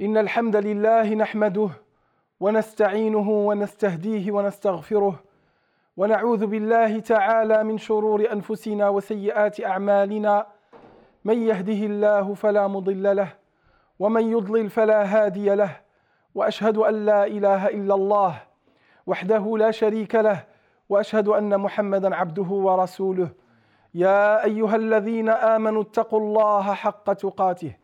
إن الحمد لله نحمده ونستعينه ونستهديه ونستغفره ونعوذ بالله تعالى من شرور أنفسنا وسيئات أعمالنا. من يهده الله فلا مضل له ومن يضلل فلا هادي له وأشهد أن لا إله إلا الله وحده لا شريك له وأشهد أن محمدا عبده ورسوله. يا أيها الذين آمنوا اتقوا الله حق تقاته.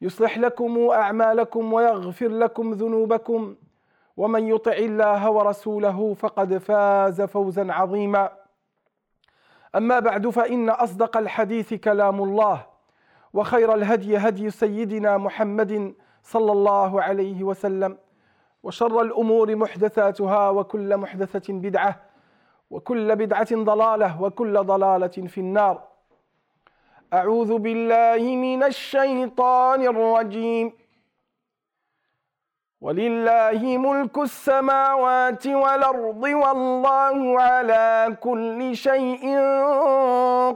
يصلح لكم أعمالكم ويغفر لكم ذنوبكم. ومن يطع الله ورسوله فقد فاز فوزا عظيما. أما بعد فإن أصدق الحديث كلام الله وخير الهدي هدي سيدنا محمد صلى الله عليه وسلم وشر الأمور محدثاتها وكل محدثة بدعة وكل بدعة ضلالة وكل ضلالة في النار. أعوذ بالله من الشيطان الرجيم. ولله ملك السماوات والأرض والله على كل شيء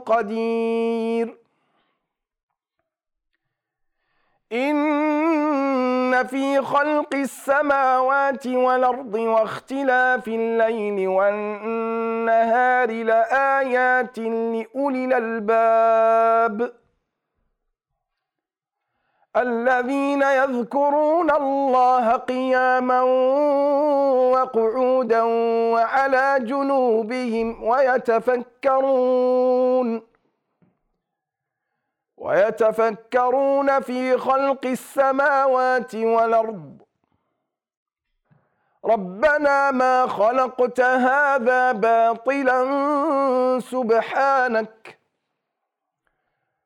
قدير. إن في خلق السماوات والأرض واختلاف الليل والنهار لآيات لأولي الألباب. الذين يذكرون الله قياما وقعودا وعلى جنوبهم ويتفكرون. ويتفكرون في خلق السماوات والأرض. ربنا ما خلقت هذا باطلا سبحانك.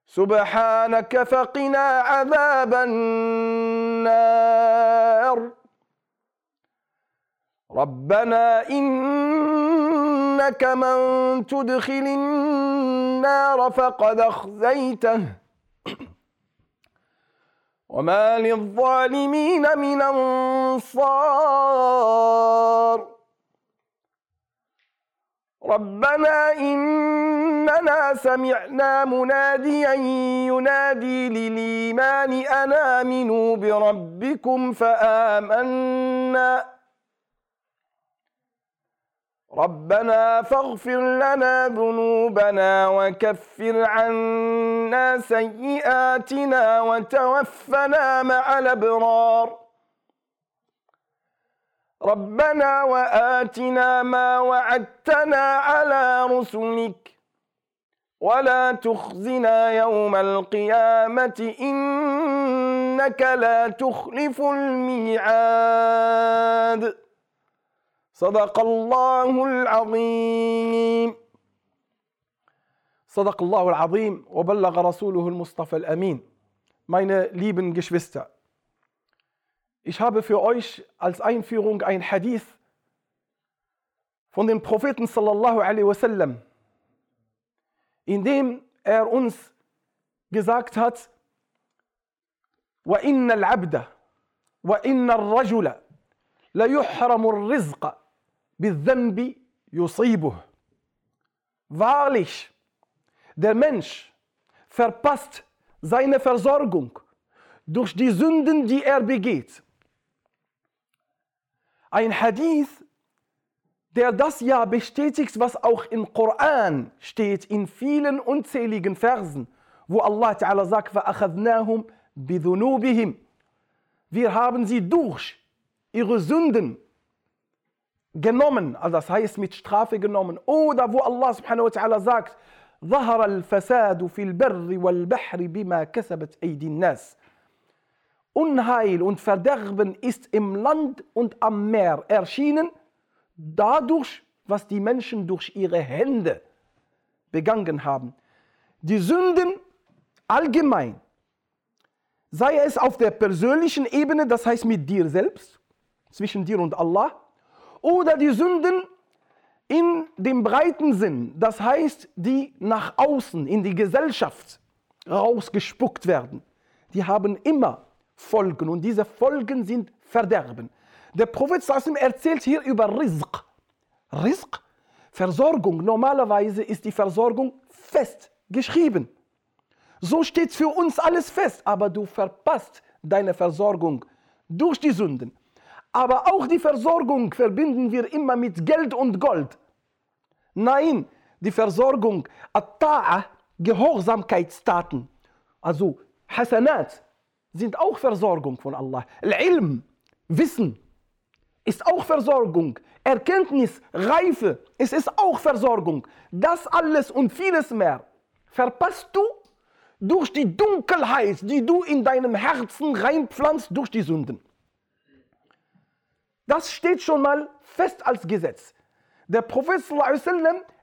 سبحانك فقنا عذاب النار. ربنا إنك من تدخل النار فقد أخزيته. وما للظالمين من أنصار ربنا إننا سمعنا مناديا ينادي للإيمان أن آمنوا بربكم فآمنا ربنا فاغفر لنا ذنوبنا وكفر عنا سيئاتنا وتوفنا مع الأبرار. ربنا وآتنا ما وعدتنا على رسلك. ولا تخزنا يوم القيامة إنك لا تخلف الميعاد. صدق الله العظيم صدق الله العظيم وبلغ رسوله المصطفى الأمين Meine lieben Geschwister, ich habe für euch als Einführung ein Hadith von dem Propheten sallallahu alaihi wasallam, in dem er uns gesagt hat, وإن العبد وإن الرجل ليحرم الرزق بالذنب يصيبه. Wahrlich, der Mensch verpasst seine Versorgung durch die Sünden, die er begeht. Ein Hadith, der das ja bestätigt, was auch im Koran steht, in vielen unzähligen Versen, wo Allah Ta'ala sagt, فَأَخَذْنَاهُمْ بِذُنُوبِهِمْ Wir haben sie durch ihre Sünden genommen, also das heißt mit Strafe genommen. Oder wo Allah subhanahu wa ta'ala sagt, ظهر الفساد في البر والبحر بما كسبت أيدي الناس. Unheil und Verderben ist im Land und am Meer erschienen, dadurch, was die Menschen durch ihre Hände begangen haben. Die Sünden allgemein, sei es auf der persönlichen Ebene, das heißt mit dir selbst, zwischen dir und Allah, oder die Sünden in dem breiten Sinn, das heißt, die nach außen in die Gesellschaft rausgespuckt werden, die haben immer Folgen und diese Folgen sind Verderben. Der Prophet Sassim erzählt hier über Rizq. Rizq, Versorgung. Normalerweise ist die Versorgung fest geschrieben. So steht für uns alles fest, aber du verpasst deine Versorgung durch die Sünden. Aber auch die Versorgung verbinden wir immer mit Geld und Gold. Nein, die Versorgung, At-Ta'a, Gehorsamkeitstaten, also Hasanat, sind auch Versorgung von Allah. Al-Ilm, Wissen, ist auch Versorgung. Erkenntnis, Reife, es ist auch Versorgung. Das alles und vieles mehr verpasst du durch die Dunkelheit, die du in deinem Herzen reinpflanzt durch die Sünden. Das steht schon mal fest als Gesetz. Der Prophet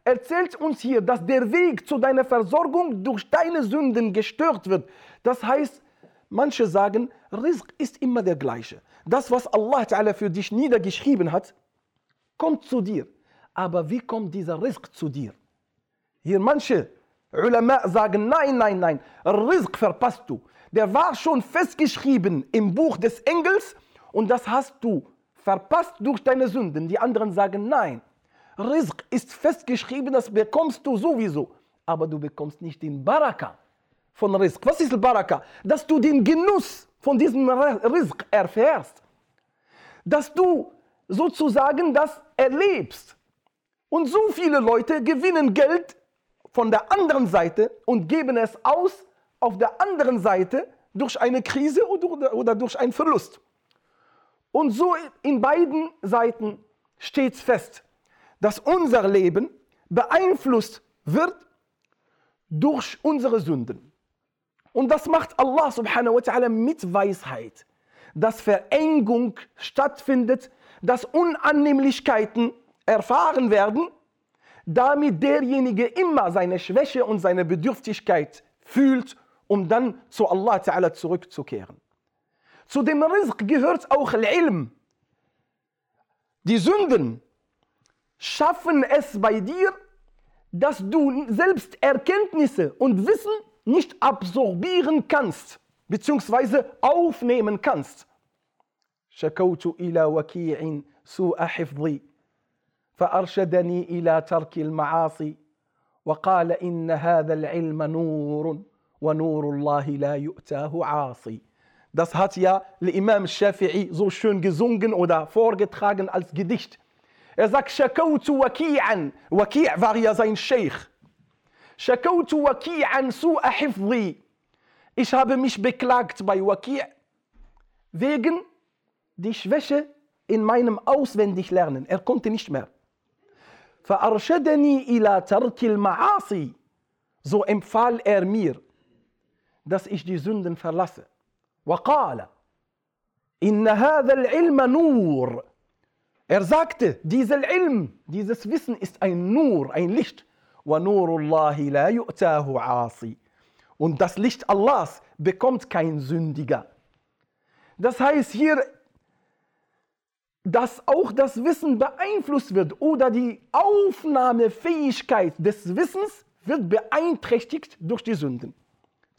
erzählt uns hier, dass der Weg zu deiner Versorgung durch deine Sünden gestört wird. Das heißt, manche sagen, Rizq ist immer der gleiche. Das, was Allah für dich niedergeschrieben hat, kommt zu dir. Aber wie kommt dieser Rizq zu dir? Hier manche Ulama sagen, nein, nein, nein, Rizq verpasst du. Der war schon festgeschrieben im Buch des Engels und das hast du verpasst durch deine Sünden. Die anderen sagen, nein, Rizq ist festgeschrieben, das bekommst du sowieso. Aber du bekommst nicht den Baraka von Rizq. Was ist Baraka? Dass du den Genuss von diesem Rizq erfährst. Dass du sozusagen das erlebst. Und so viele Leute gewinnen Geld von der anderen Seite und geben es aus auf der anderen Seite durch eine Krise oder durch einen Verlust. Und so in beiden Seiten steht fest, dass unser Leben beeinflusst wird durch unsere Sünden. Und das macht Allah subhanahu wa ta'ala mit Weisheit, dass Verengung stattfindet, dass Unannehmlichkeiten erfahren werden damit derjenige immer seine Schwäche und seine Bedürftigkeit fühlt, um dann zu Allah Ta'ala zurückzukehren. Zu dem Rizq gehört auch Ilm. Die Sünden schaffen es bei dir, dass du selbst Erkenntnisse und Wissen nicht absorbieren kannst, beziehungsweise aufnehmen kannst. شكوت إلى وكيع سوء حفظي فارشدني الى ترك المعاصي وقال ان هذا العلم نور ونور الله لا يؤتاه عاصي Das hat ja Imam Shafi'i so schön gesungen oder vorgetragen als Gedicht. Er sagt, Shakautu waki'an. Waki' war ja sein Sheikh. Shakautu waki'an su'a hifzi. Ich habe mich beklagt bei Waki' wegen die Schwäche in meinem Auswendiglernen. Er konnte nicht mehr. فأرشدني إلى ترك المعاصي so empfahl er mir dass ich die Sünden verlasse وقال إن هذا العلم نور er sagte dieser Ilm dieses Wissen ist ein Nur ein Licht ونور الله لا يؤتاه عاصي und das Licht Allahs bekommt kein Sündiger das heißt hier dass auch das Wissen beeinflusst wird oder die Aufnahmefähigkeit des Wissens wird beeinträchtigt durch die Sünden.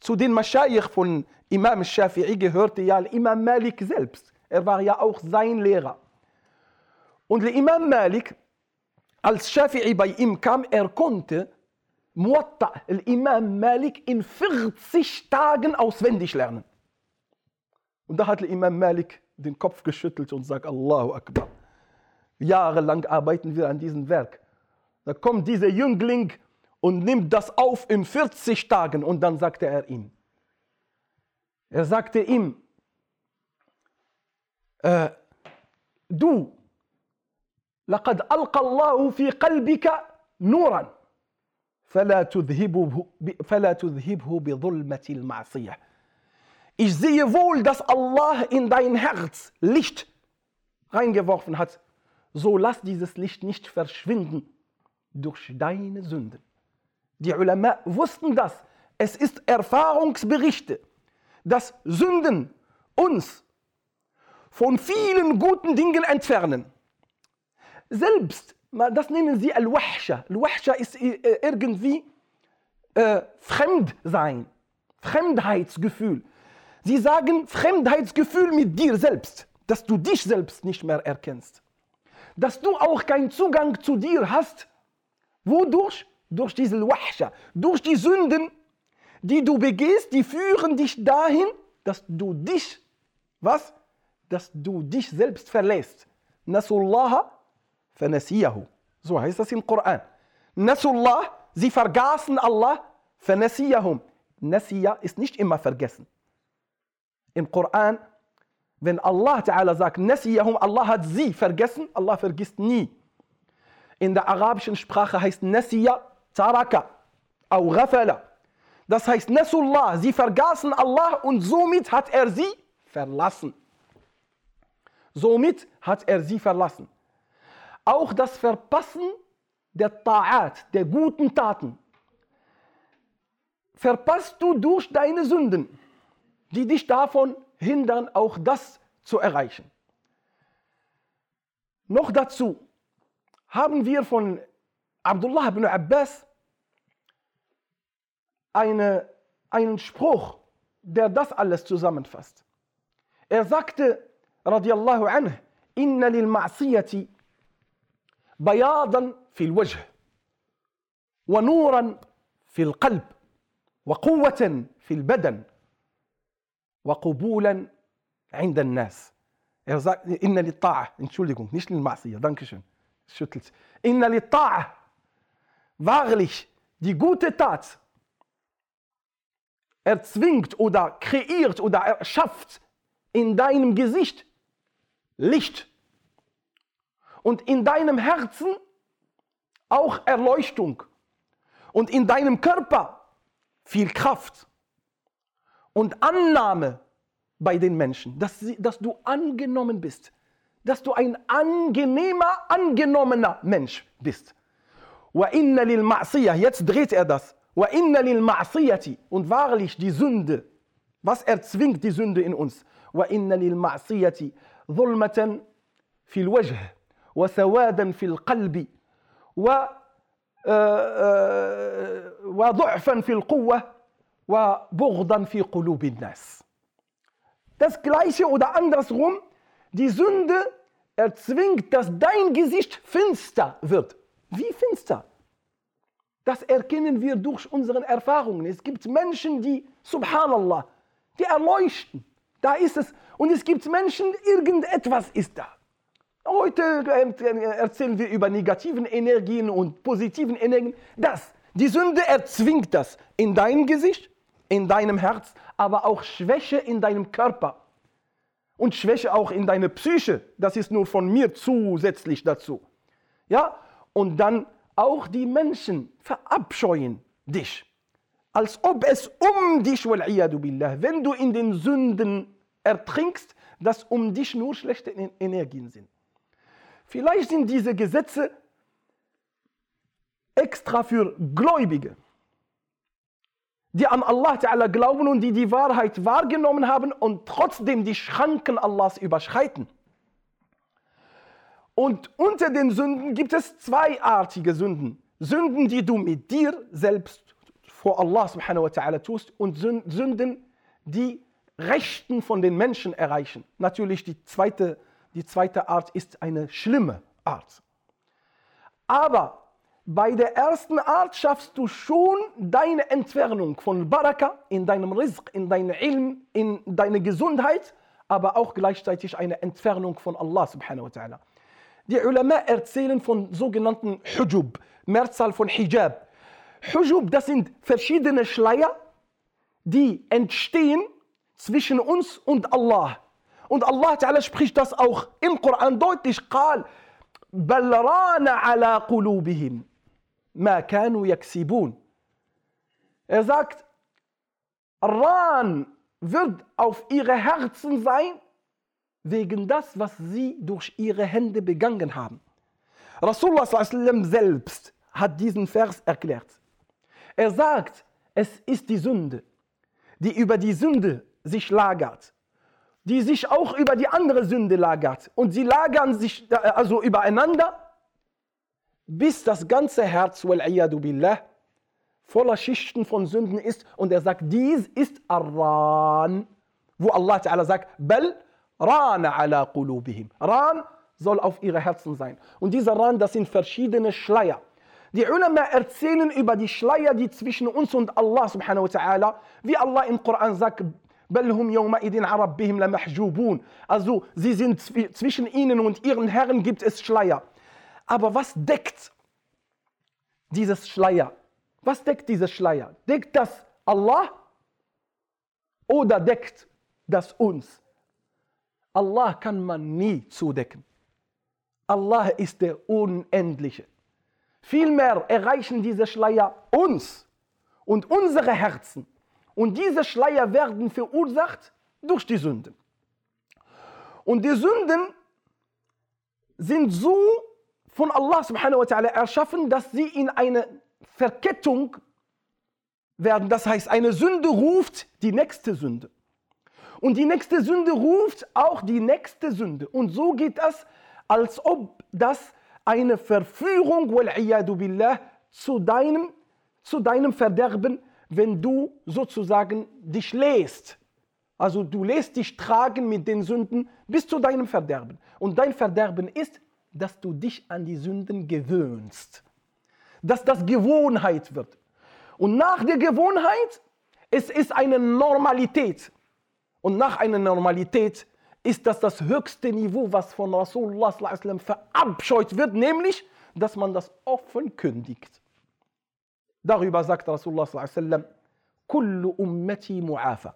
Zu den Maschayich von Imam Shafi'i gehörte ja Imam Malik selbst. Er war ja auch sein Lehrer. Und Imam Malik, als Shafi'i bei ihm kam, er konnte Muatta, Imam Malik in 40 Tagen auswendig lernen. Und da hat Imam Malik den Kopf geschüttelt und sagt, Allahu Akbar. Jahrelang arbeiten wir an diesem Werk. Da kommt dieser Jüngling und nimmt das auf in 40 Tagen und dann sagte er ihm. Er sagte ihm, äh, du, لقد ألقى الله في قلبك نورا فلا تذهبه, فلا تذهبه بظلمة المعصية ich sehe wohl, dass Allah in dein Herz Licht reingeworfen hat. So lass dieses Licht nicht verschwinden durch deine Sünden. Die Ulama wussten das. Es ist Erfahrungsberichte, dass Sünden uns von vielen guten Dingen entfernen. Selbst, das nennen sie Al-Wahsha. Al-Wahsha ist äh, irgendwie äh, Fremdsein, Fremdheitsgefühl. Sie sagen Fremdheitsgefühl mit dir selbst, dass du dich selbst nicht mehr erkennst. Dass du auch keinen Zugang zu dir hast. Wodurch? Durch diese Wahsha, durch die Sünden, die du begehst, die führen dich dahin, dass du dich, was? Dass du dich selbst verlässt. Nasullaha fanasiyahu. So heißt das im Koran. Nasullah, sie vergaßen Allah, fanasiyahum. Nasiya ist nicht immer vergessen. Im Koran, wenn Allah Ta'ala sagt, Nasiyahum, Allah hat sie vergessen, Allah vergisst nie. In der arabischen Sprache heißt Nasiya Taraka, au Ghafala. Das heißt, Nasullah, sie vergaßen Allah und somit hat er sie verlassen. Somit hat er sie verlassen. Auch das Verpassen der Ta'at, der guten Taten, verpasst du durch deine Sünden die dich davon hindern, auch das zu erreichen. Noch dazu haben wir von عبد الله بن عباس eine einen Spruch, der das alles zusammenfasst. Er sagte, رضي الله عنه, إن للمعصية بياضا في الوجه ونورا في القلب وقوة في البدن وقبولا عند الناس. Er sagte, إن للطاعة, Entschuldigung, nicht للمعصية, Dankeschön, schüttelt. إن للطاعة wahrlich, die gute Tat erzwingt oder kreiert oder erschafft in deinem Gesicht Licht und in deinem Herzen auch Erleuchtung und in deinem Körper viel Kraft und Annahme bei den Menschen, dass, sie, dass du angenommen bist, dass du ein angenehmer, angenommener Mensch bist. Jetzt dreht er das. Und wahrlich die Sünde, was erzwingt die Sünde in uns? ظلمة في الوجه وسوادا في القلب وضعفا في القوة وبغضا في قلوب الناس. Das gleiche oder andersrum, die Sünde erzwingt, dass dein Gesicht finster wird. Wie finster? Das erkennen wir durch unsere Erfahrungen. Es gibt Menschen, die, subhanallah, die erleuchten. Da ist es. Und es gibt Menschen, irgendetwas ist da. Heute erzählen wir über negativen Energien und positiven Energien. Das, die Sünde erzwingt das in dein Gesicht in deinem Herz, aber auch Schwäche in deinem Körper. Und Schwäche auch in deiner Psyche. Das ist nur von mir zusätzlich dazu. Ja? Und dann auch die Menschen verabscheuen dich. Als ob es um dich, billah, wenn du in den Sünden ertrinkst, dass um dich nur schlechte Energien sind. Vielleicht sind diese Gesetze extra für Gläubige die an Allah Ta'ala glauben und die die Wahrheit wahrgenommen haben und trotzdem die Schranken Allahs überschreiten. Und unter den Sünden gibt es zweiartige Sünden. Sünden, die du mit dir selbst vor Allah subhanahu wa ta'ala tust und Sünden, die Rechten von den Menschen erreichen. Natürlich die zweite, die zweite Art ist eine schlimme Art. Aber bei der ersten Art schaffst du schon deine Entfernung von Baraka in deinem Rizq, in deinem Ilm, in deiner Gesundheit, aber auch gleichzeitig eine Entfernung von Allah subhanahu wa ta'ala. Die Ulama erzählen von sogenannten Hujub, Mehrzahl von Hijab. Hujub, das sind verschiedene Schleier, die entstehen zwischen uns und Allah. Und Allah Ta'ala spricht das auch im Koran deutlich. Qal, ala ma kanu yaksibun. Er sagt, Ran wird auf ihre Herzen sein, wegen das, was sie durch ihre Hände begangen haben. Rasulullah selbst hat diesen Vers erklärt. Er sagt, es ist die Sünde, die über die Sünde sich lagert die sich auch über die andere Sünde lagert. Und sie lagern sich äh, also übereinander, bis das ganze Herz, billah, voller Schichten von Sünden ist. Und er sagt, dies ist Arran, wo Allah sagt, Bal Rana ala qulubihim. Ran soll auf ihre Herzen sein. Und dieser Ran, das sind verschiedene Schleier. Die Ulama erzählen über die Schleier, die zwischen uns und Allah subhanahu wa ta'ala, wie Allah im Koran sagt, also sie sind zwischen ihnen und ihren Herren gibt es Schleier. Aber was deckt dieses Schleier? Was deckt dieses Schleier? Deckt das Allah oder deckt das uns? Allah kann man nie zudecken. Allah ist der Unendliche. Vielmehr erreichen diese Schleier uns und unsere Herzen. Und diese Schleier werden verursacht durch die Sünden. Und die Sünden sind so von Allah subhanahu wa ta'ala erschaffen, dass sie in eine Verkettung werden. Das heißt, eine Sünde ruft die nächste Sünde. Und die nächste Sünde ruft auch die nächste Sünde. Und so geht das, als ob das eine Verführung billah, zu, deinem, zu deinem Verderben, wenn du sozusagen dich lässt. Also du lässt dich tragen mit den Sünden bis zu deinem Verderben. Und dein Verderben ist, dass du dich an die Sünden gewöhnst. Dass das Gewohnheit wird. Und nach der Gewohnheit, es ist eine Normalität. Und nach einer Normalität ist das das höchste Niveau, was von Rasulullah verabscheut wird, nämlich, dass man das offen kündigt. Darüber sagt Rasulullah Kullu ummati mu'afa,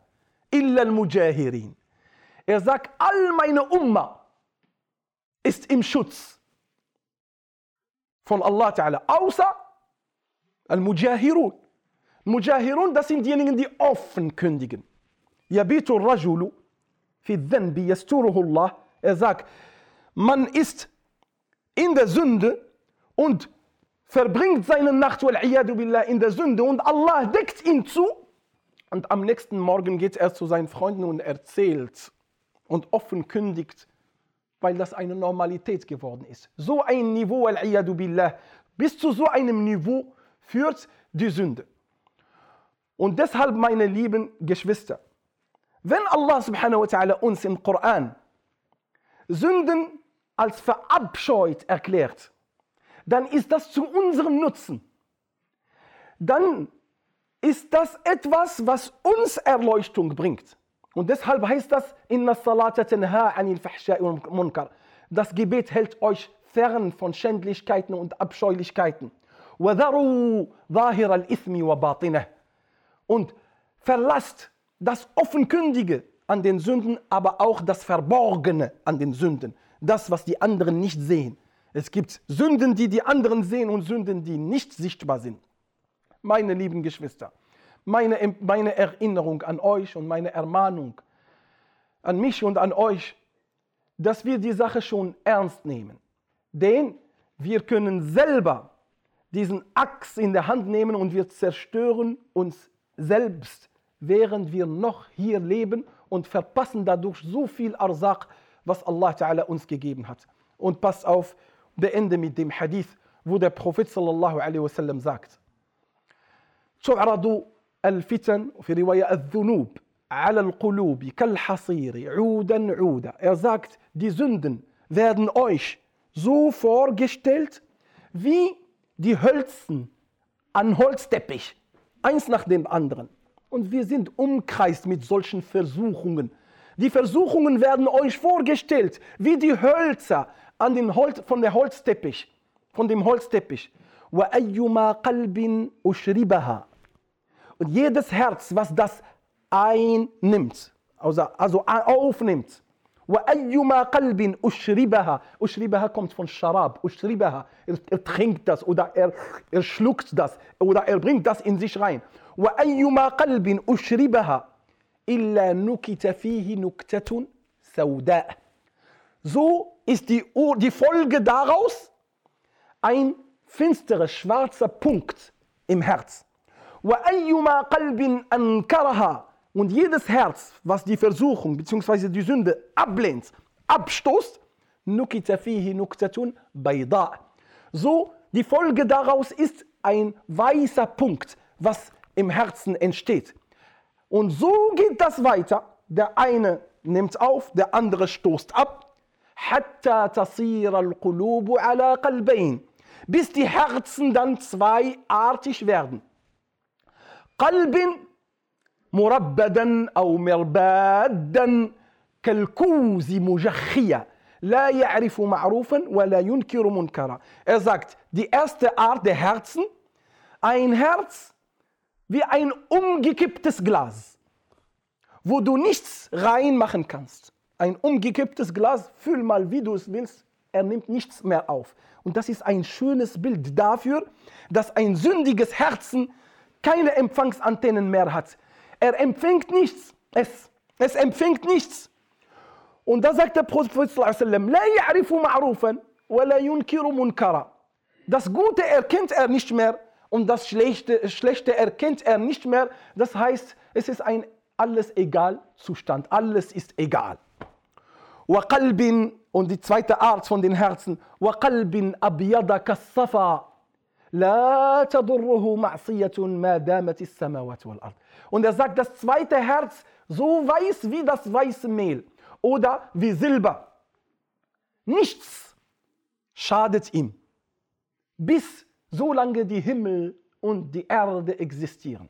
illa al-mujahirin. Er sagt, all meine Umma ist im Schutz von Allah Ta'ala, außer al-Mujahirun. Mujahirun, das sind diejenigen, die offen kündigen. يبيت الرجل في الذنب يستره الله er sagt man ist in der Sünde und verbringt seine Nacht billah, in der Sünde und Allah deckt ihn zu und am nächsten Morgen geht er zu seinen Freunden und erzählt und offen kündigt, weil das eine Normalität geworden ist. So ein Niveau, billah, bis zu so einem Niveau führt die Sünde. Und deshalb, meine lieben Geschwister, wenn Allah subhanahu wa ta'ala uns im Koran Sünden als verabscheut erklärt, dann ist das zu unserem Nutzen. Dann ist das etwas, was uns Erleuchtung bringt. Und deshalb heißt das, Inna salata tanha anil fahsha'i munkar. Das Gebet hält euch fern von Schändlichkeiten und Abscheulichkeiten. Und verlasst das Offenkundige an den Sünden, aber auch das Verborgene an den Sünden. Das, was die anderen nicht sehen. Es gibt Sünden, die die anderen sehen und Sünden, die nicht sichtbar sind. Meine lieben Geschwister, meine, meine Erinnerung an euch und meine Ermahnung an mich und an euch, dass wir die Sache schon ernst nehmen. Denn wir können selber diesen Axt in der Hand nehmen und wir zerstören uns selbst während wir noch hier leben und verpassen dadurch so viel Arzaq, was Allah Ta'ala uns gegeben hat. Und passt auf, beende mit dem Hadith, wo der Prophet sallallahu alaihi wasallam sagt: تعرض الفتن في رواية الذنوب على القلوب كالحصير عودا عودا. Er sagt, die Sünden werden euch so vorgestellt wie die Hölzen an Holzteppich, eins nach dem anderen. Und wir sind umkreist mit solchen Versuchungen. Die Versuchungen werden euch vorgestellt, wie die Hölzer an den Holz, von der Holzteppich, von dem Holzteppich. Und jedes Herz, was das einnimmt, also, also aufnimmt, وأيما قلب أشربها أشربها kommt von Sharab أشربها er, er trinkt das oder er, er schluckt das oder er bringt das in sich rein وأيما قلب أشربها إلا نكت فيه نكتة سوداء so ist die, die Folge daraus ein finsterer schwarzer Punkt im Herz وأيما قلب أنكرها Und jedes Herz, was die Versuchung bzw. die Sünde ablehnt, abstoßt, nukita fihi nuktatun bayda. So, die Folge daraus ist ein weißer Punkt, was im Herzen entsteht. Und so geht das weiter. Der eine nimmt auf, der andere stoßt ab. حتى تصير القلوب على قلبين bis die Herzen dann zweiartig werden. قلب مربدا أو مربادا كالكوز مجخية لا يعرف معروفا ولا ينكر منكرا. Er sagt, die erste Art der Herzen, ein Herz wie ein umgekipptes Glas, wo du nichts reinmachen kannst. Ein umgekipptes Glas, fühl mal, wie du es willst, er nimmt nichts mehr auf. Und das ist ein schönes Bild dafür, dass ein sündiges Herzen keine Empfangsantennen mehr hat. Er empfängt nichts. Es, es empfängt nichts. Und da sagt der Prophet. Das Gute erkennt er nicht mehr und das Schlechte, Schlechte erkennt er nicht mehr. Das heißt, es ist ein alles egal Zustand. Alles ist egal. وقلب und die zweite Art von den Herzen وقلب أبيض كالصفا لا تضره معصية ما دامت السماوات والأرض und er sagt das zweite Herz so weiß wie das weiße Mehl oder wie Silber nichts schadet ihm bis solange die Himmel und die Erde existieren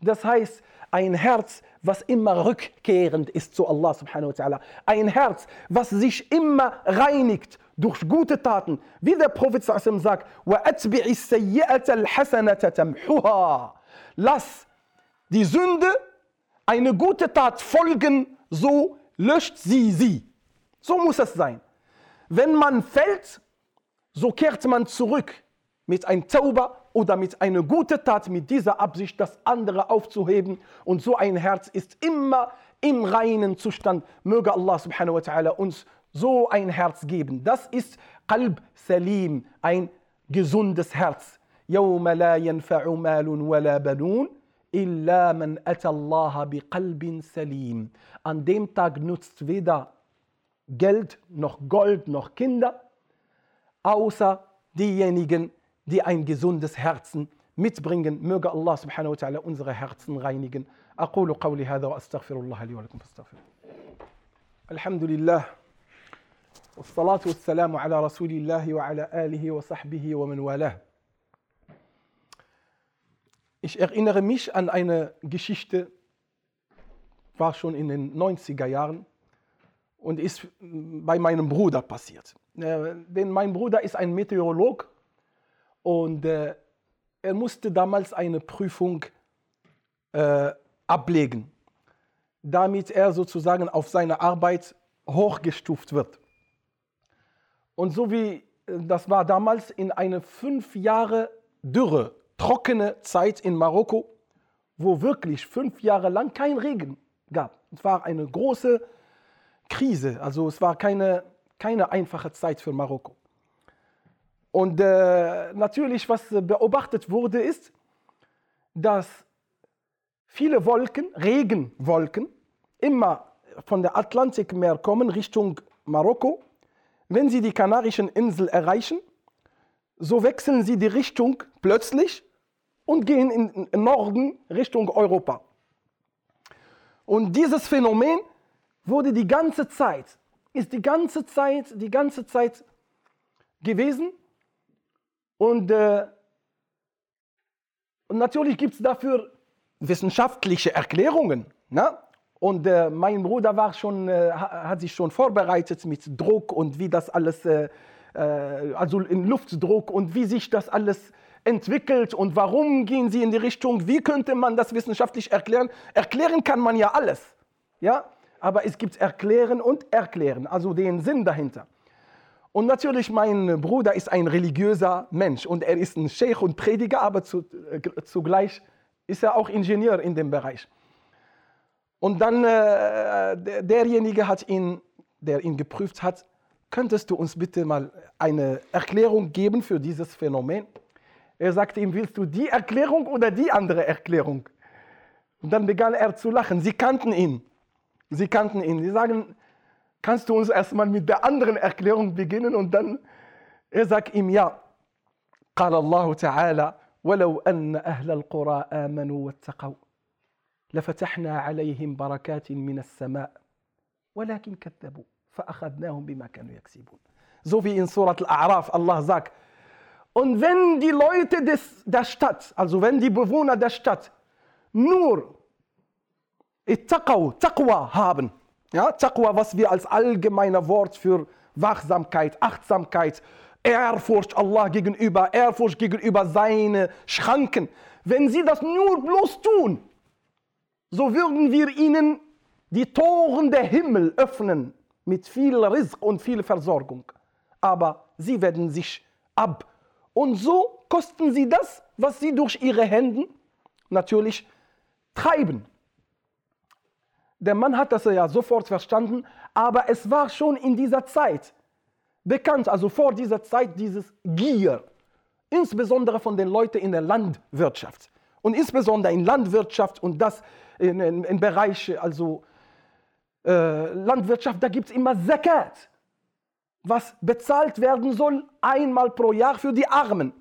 das heißt ein Herz, was immer rückkehrend ist zu Allah subhanahu wa ta'ala. Ein Herz, was sich immer reinigt durch gute Taten. Wie der Prophet sagt, Lass die Sünde eine gute Tat folgen, so löscht sie sie. So muss es sein. Wenn man fällt, so kehrt man zurück mit einem Tauber oder mit einer guten Tat, mit dieser Absicht, das andere aufzuheben. Und so ein Herz ist immer im reinen Zustand. Möge Allah subhanahu wa ta'ala uns so ein Herz geben. Das ist Qalb Salim, ein gesundes Herz. يوم لا ينفع مال ولا بنون إلا من أتى الله بقلب سليم. An dem Tag nutzt weder Geld noch Gold noch Kinder, außer diejenigen, die ein gesundes Herzen mitbringen. Möge Allah subhanahu wa ta'ala unsere Herzen reinigen. أقول قولي هذا وأستغفر الله لي ولكم فاستغفروه. الحمد لله والصلاة والسلام على رسول الله وعلى آله وصحبه ومن والاه. Ich erinnere mich an eine Geschichte, war schon in den 90er Jahren und ist bei meinem Bruder passiert. Äh, denn mein Bruder ist ein Meteorolog und äh, er musste damals eine Prüfung äh, ablegen, damit er sozusagen auf seine Arbeit hochgestuft wird. Und so wie äh, das war damals in eine fünf Jahre Dürre, trockene Zeit in Marokko, wo wirklich fünf Jahre lang kein Regen gab. Es war eine große Krise, also es war keine, keine einfache Zeit für Marokko. Und äh, natürlich, was beobachtet wurde, ist, dass viele Wolken, Regenwolken, immer von der Atlantikmeer kommen Richtung Marokko. Wenn sie die Kanarischen Inseln erreichen, so wechseln sie die Richtung plötzlich und gehen in den Norden Richtung Europa. Und dieses Phänomen wurde die ganze Zeit, ist die ganze Zeit, die ganze Zeit gewesen und, äh, und natürlich gibt es dafür wissenschaftliche Erklärungen. Ne? Und äh, mein Bruder war schon, äh, hat sich schon vorbereitet mit Druck und wie das alles, äh, äh, also in Luftdruck und wie sich das alles entwickelt und warum gehen sie in die Richtung, wie könnte man das wissenschaftlich erklären. Erklären kann man ja alles, ja? aber es gibt Erklären und Erklären, also den Sinn dahinter. Und natürlich, mein Bruder ist ein religiöser Mensch und er ist ein Sheikh und Prediger, aber zu, äh, zugleich ist er auch Ingenieur in dem Bereich. Und dann äh, derjenige hat ihn, der ihn geprüft hat, könntest du uns bitte mal eine Erklärung geben für dieses Phänomen? Er sagte ihm, willst du die Erklärung oder die andere Erklärung? Und dann begann er zu lachen. Sie kannten ihn. Sie kannten ihn. Sie sagen, kannst du uns erstmal mit der anderen Erklärung beginnen? Und dann, er sagt ihm, ja. قال الله تعالى ولو أن أهل القرى آمنوا واتقوا لفتحنا عليهم بركات من السماء ولكن كذبوا فأخذناهم بما كانوا يكسبون So wie in Surat al-A'raf Allah sagt, und wenn die Leute des, der Stadt, also wenn die Bewohner der Stadt nur Taqwa haben, ja, Taqwa, was wir als allgemeiner Wort für Wachsamkeit, Achtsamkeit, Ehrfurcht Allah gegenüber, Ehrfurcht gegenüber seine Schranken. Wenn sie das nur bloß tun, so würden wir ihnen die Toren der Himmel öffnen mit viel Rizq und viel Versorgung. Aber sie werden sich ab. Und so kosten sie das, was sie durch ihre Hände natürlich treiben. Der Mann hat das ja sofort verstanden, aber es war schon in dieser Zeit bekannt, also vor dieser Zeit, dieses Gier, insbesondere von den Leuten in der Landwirtschaft. Und insbesondere in Landwirtschaft und das in, in Bereiche, also äh, Landwirtschaft, da gibt es immer Zakat, was bezahlt werden soll einmal pro Jahr für die Armen.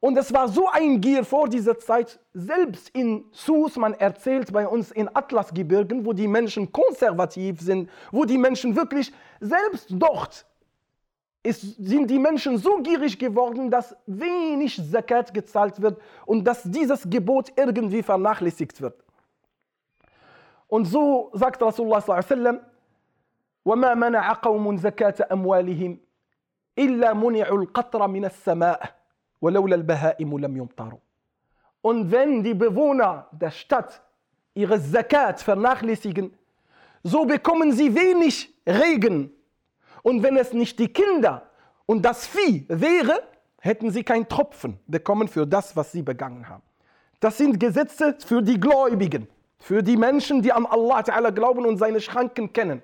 Und es war so ein Gier vor dieser Zeit, selbst in Sus, man erzählt bei uns in Atlasgebirgen, wo die Menschen konservativ sind, wo die Menschen wirklich, selbst dort ist, sind die Menschen so gierig geworden, dass wenig Zakat gezahlt wird und dass dieses Gebot irgendwie vernachlässigt wird. Und so sagt Rasulullah sallallahu alaihi wasallam, وما منع قوم زكاة أموالهم إلا منعوا القطر من السماء und wenn die Bewohner der Stadt ihre Zakat vernachlässigen, so bekommen sie wenig Regen. Und wenn es nicht die Kinder und das Vieh wäre, hätten sie keinen Tropfen bekommen für das, was sie begangen haben. Das sind Gesetze für die Gläubigen, für die Menschen, die an Allah Ta'ala glauben und seine Schranken kennen.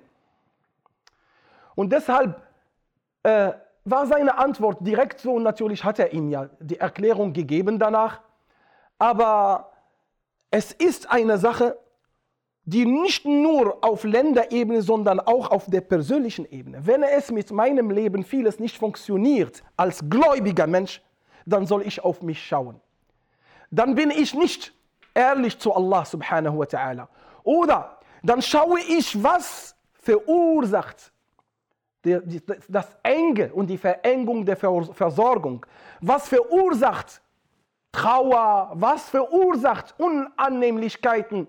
Und deshalb äh, war seine Antwort direkt so, und natürlich hat er ihm ja die Erklärung gegeben danach, aber es ist eine Sache, die nicht nur auf Länderebene, sondern auch auf der persönlichen Ebene. Wenn es mit meinem Leben vieles nicht funktioniert als gläubiger Mensch, dann soll ich auf mich schauen. Dann bin ich nicht ehrlich zu Allah subhanahu wa ta'ala. Oder dann schaue ich, was verursacht das Enge und die Verengung der Versorgung, was verursacht Trauer, was verursacht Unannehmlichkeiten.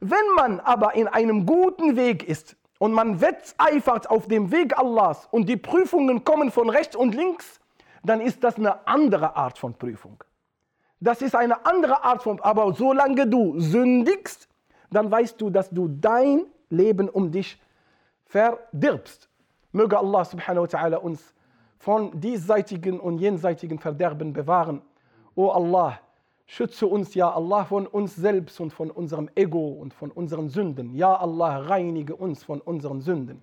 Wenn man aber in einem guten Weg ist und man wetteifert auf dem Weg Allahs und die Prüfungen kommen von rechts und links, dann ist das eine andere Art von Prüfung. Das ist eine andere Art von, aber solange du sündigst, dann weißt du, dass du dein Leben um dich verdirbst. Möge Allah subhanahu wa ta'ala uns von diesseitigen und jenseitigen Verderben bewahren. O Allah, schütze uns, ja Allah, von uns selbst und von unserem Ego und von unseren Sünden. Ja Allah, reinige uns von unseren Sünden.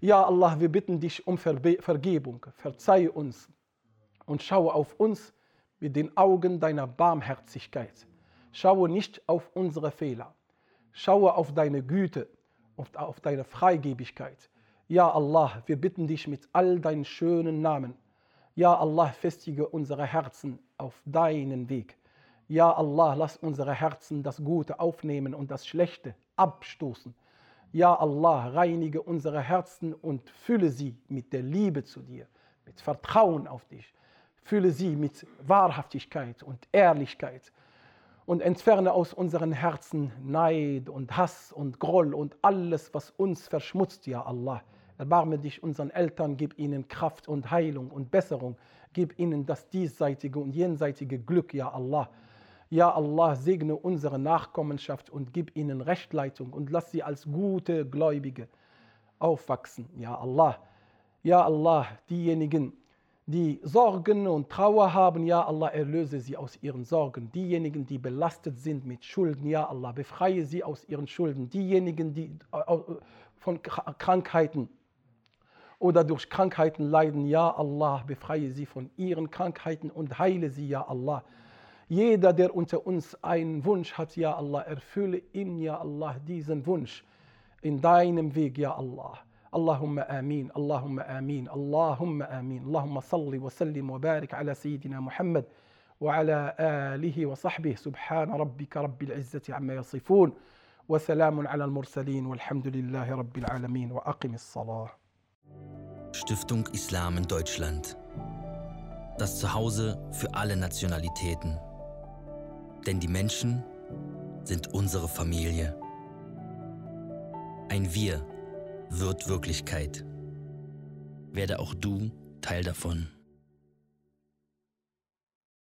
Ja Allah, wir bitten dich um Vergebung. Verzeih uns und schaue auf uns mit den Augen deiner Barmherzigkeit. Schaue nicht auf unsere Fehler. Schaue auf deine Güte und auf deine Freigebigkeit. Ja Allah, wir bitten dich mit all deinen schönen Namen. Ja Allah, festige unsere Herzen auf deinen Weg. Ja Allah, lass unsere Herzen das Gute aufnehmen und das Schlechte abstoßen. Ja Allah, reinige unsere Herzen und fülle sie mit der Liebe zu dir, mit Vertrauen auf dich. Fülle sie mit Wahrhaftigkeit und Ehrlichkeit und entferne aus unseren Herzen Neid und Hass und Groll und alles, was uns verschmutzt, ja Allah. Erbarme dich unseren Eltern, gib ihnen Kraft und Heilung und Besserung. Gib ihnen das diesseitige und jenseitige Glück, ja Allah. Ja Allah, segne unsere Nachkommenschaft und gib ihnen Rechtleitung und lass sie als gute Gläubige aufwachsen, ja Allah. Ja Allah, diejenigen, die Sorgen und Trauer haben, ja Allah, erlöse sie aus ihren Sorgen. Diejenigen, die belastet sind mit Schulden, ja Allah, befreie sie aus ihren Schulden. Diejenigen, die äh, von Krankheiten oder durch Krankheiten leiden, ja Allah, befreie sie von ihren Krankheiten und heile sie, ja Allah. Jeder, der unter uns einen Wunsch hat, ja Allah, erfülle ihm, ja Allah, diesen Wunsch in deinem Weg, ja Allah. اللهم امين اللهم امين اللهم امين اللهم صل وسلم وبارك على سيدنا محمد وعلى اله وصحبه سبحان ربك رب العزه عما يصفون وسلام على المرسلين والحمد لله رب العالمين واقم الصلاه Stiftung Islam in Deutschland. Das Zuhause für alle Nationalitäten. Denn die Menschen sind unsere Familie. Ein Wir wird Wirklichkeit. Werde auch du Teil davon.